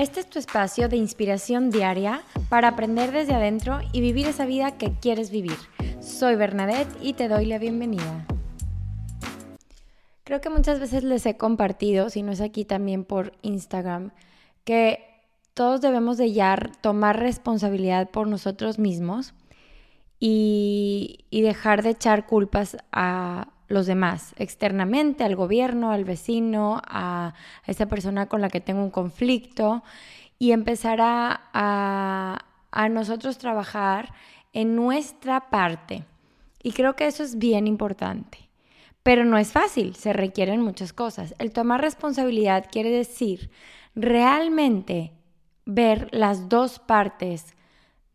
Este es tu espacio de inspiración diaria para aprender desde adentro y vivir esa vida que quieres vivir. Soy Bernadette y te doy la bienvenida. Creo que muchas veces les he compartido, si no es aquí también por Instagram, que todos debemos de ya tomar responsabilidad por nosotros mismos y, y dejar de echar culpas a los demás, externamente, al gobierno, al vecino, a, esa persona con la que tengo un conflicto, y empezar a, a nosotros trabajar en nuestra parte. Y creo que eso es bien importante. Pero no es fácil, se requieren muchas cosas. El tomar responsabilidad quiere decir realmente ver las dos partes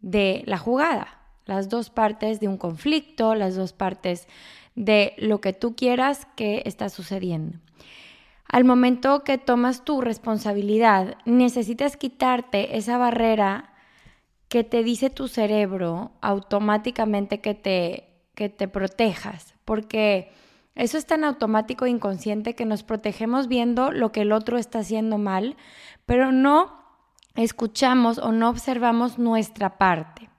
de la jugada, las dos partes de un conflicto, las dos partes de lo que tú quieras que está sucediendo. Al momento que tomas tu responsabilidad, necesitas quitarte esa barrera que te dice tu cerebro automáticamente que te, que te protejas, porque eso es tan automático e inconsciente que nos protegemos viendo lo que el otro está haciendo mal, pero no escuchamos o no observamos nuestra parte.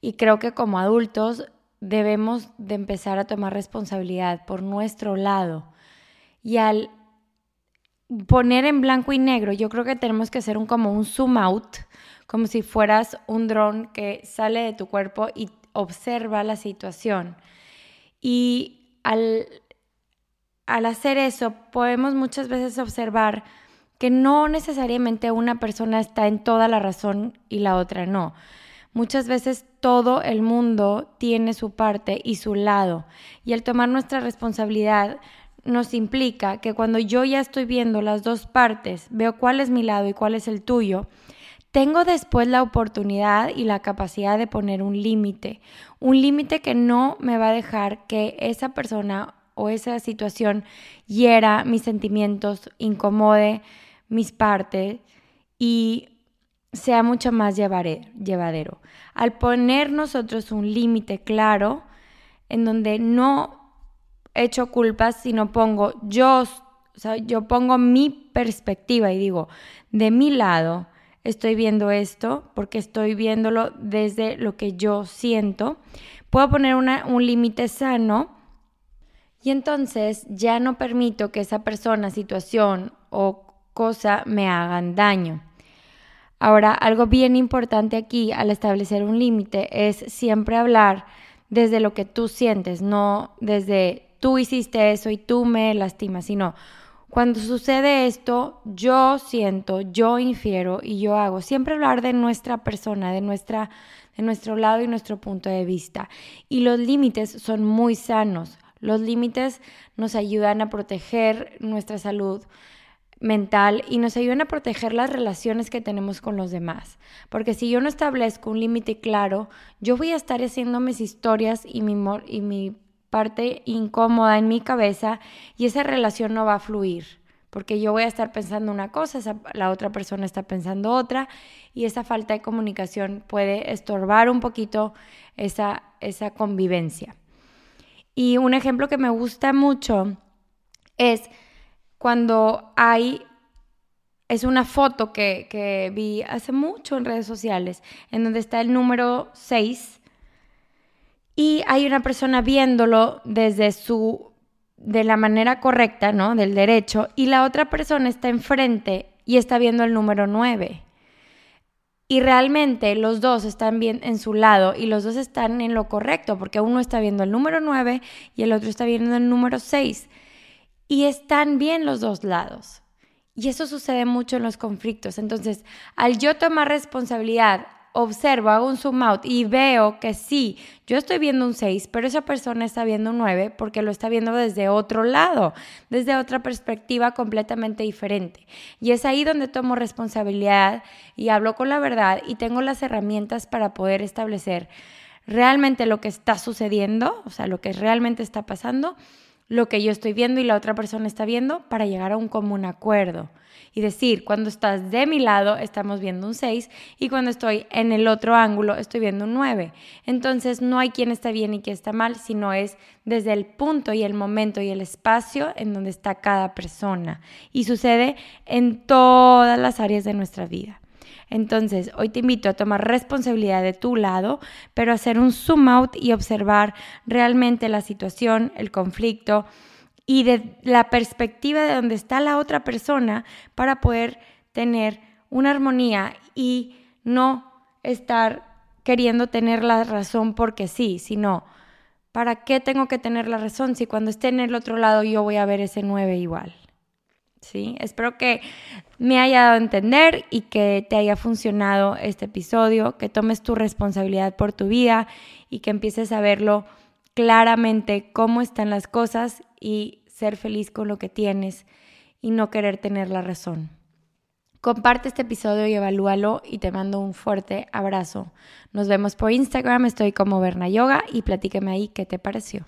Y creo que como adultos debemos de empezar a tomar responsabilidad por nuestro lado. Y al poner en blanco y negro, yo creo que tenemos que hacer un como un zoom out, como si fueras un dron que sale de tu cuerpo y observa la situación. Y al, al hacer eso, podemos muchas veces observar que no necesariamente una persona está en toda la razón y la otra no. Muchas veces todo el mundo tiene su parte y su lado y el tomar nuestra responsabilidad nos implica que cuando yo ya estoy viendo las dos partes, veo cuál es mi lado y cuál es el tuyo, tengo después la oportunidad y la capacidad de poner un límite, un límite que no me va a dejar que esa persona o esa situación hiera mis sentimientos, incomode mis partes y sea mucho más llevadero. Al poner nosotros un límite claro en donde no echo culpas, sino pongo yo, yo pongo mi perspectiva y digo, de mi lado estoy viendo esto porque estoy viéndolo desde lo que yo siento. Puedo poner un límite sano y entonces ya no permito que esa persona, situación o cosa me hagan daño. Ahora, algo bien importante aquí al establecer un límite es siempre hablar desde lo que tú sientes, no desde tú hiciste eso y tú me lastimas, sino cuando sucede esto, yo siento, yo infiero y yo hago. Siempre hablar de nuestra persona, de, nuestra, de nuestro lado y nuestro punto de vista. Y los límites son muy sanos. Los límites nos ayudan a proteger nuestra salud, mental y nos ayudan a proteger las relaciones que tenemos con los demás. Porque si yo no establezco un límite claro, yo voy a estar haciendo mis historias y mi, y mi parte incómoda en mi cabeza y esa relación no va a fluir. Porque yo voy a estar pensando una cosa, la otra persona está pensando otra y esa falta de comunicación puede estorbar un poquito esa, esa convivencia. Y un ejemplo que me gusta mucho es cuando hay, es una foto que, vi hace mucho en redes sociales, en donde está el número 6 y hay una persona viéndolo desde su, de la manera correcta, ¿no? Del derecho, y la otra persona está enfrente y está viendo el número 9. Y realmente los dos están bien en su lado y los dos están en lo correcto, porque uno está viendo el número 9 y el otro está viendo el número 6 y están bien los dos lados. Y eso sucede mucho en los conflictos. Entonces, al yo tomar responsabilidad, observo, hago un zoom out y veo que sí, yo estoy viendo un 6, pero esa persona está viendo un 9 porque lo está viendo desde otro lado, desde otra perspectiva completamente diferente. Y es ahí donde tomo responsabilidad y hablo con la verdad y tengo las herramientas para poder establecer realmente lo que está sucediendo, o sea, lo que realmente está pasando lo que yo estoy viendo y la otra persona está viendo para llegar a un común acuerdo. Y decir, cuando estás de mi lado, estamos viendo un 6 y cuando estoy en el otro ángulo, estoy viendo un 9. Entonces no hay quien está bien y quien está mal, sino es desde el punto y el momento y el espacio en donde está cada persona. Y sucede en todas las áreas de nuestra vida. Entonces, hoy te invito a tomar responsabilidad de tu lado, pero hacer un zoom out y observar realmente la situación, el conflicto y de la perspectiva de donde está la otra persona para poder tener una armonía y no estar queriendo tener la razón porque sí, sino ¿para qué tengo que tener la razón si cuando esté en el otro lado yo voy a ver ese 9 igual? ¿Sí? Espero que me haya dado a entender y que te haya funcionado este episodio, que tomes tu responsabilidad por tu vida y que empieces a verlo claramente cómo están las cosas y ser feliz con lo que tienes y no querer tener la razón. Comparte este episodio y evalúalo y te mando un fuerte abrazo. Nos vemos por Instagram, estoy como Berna Yoga y platíqueme ahí qué te pareció.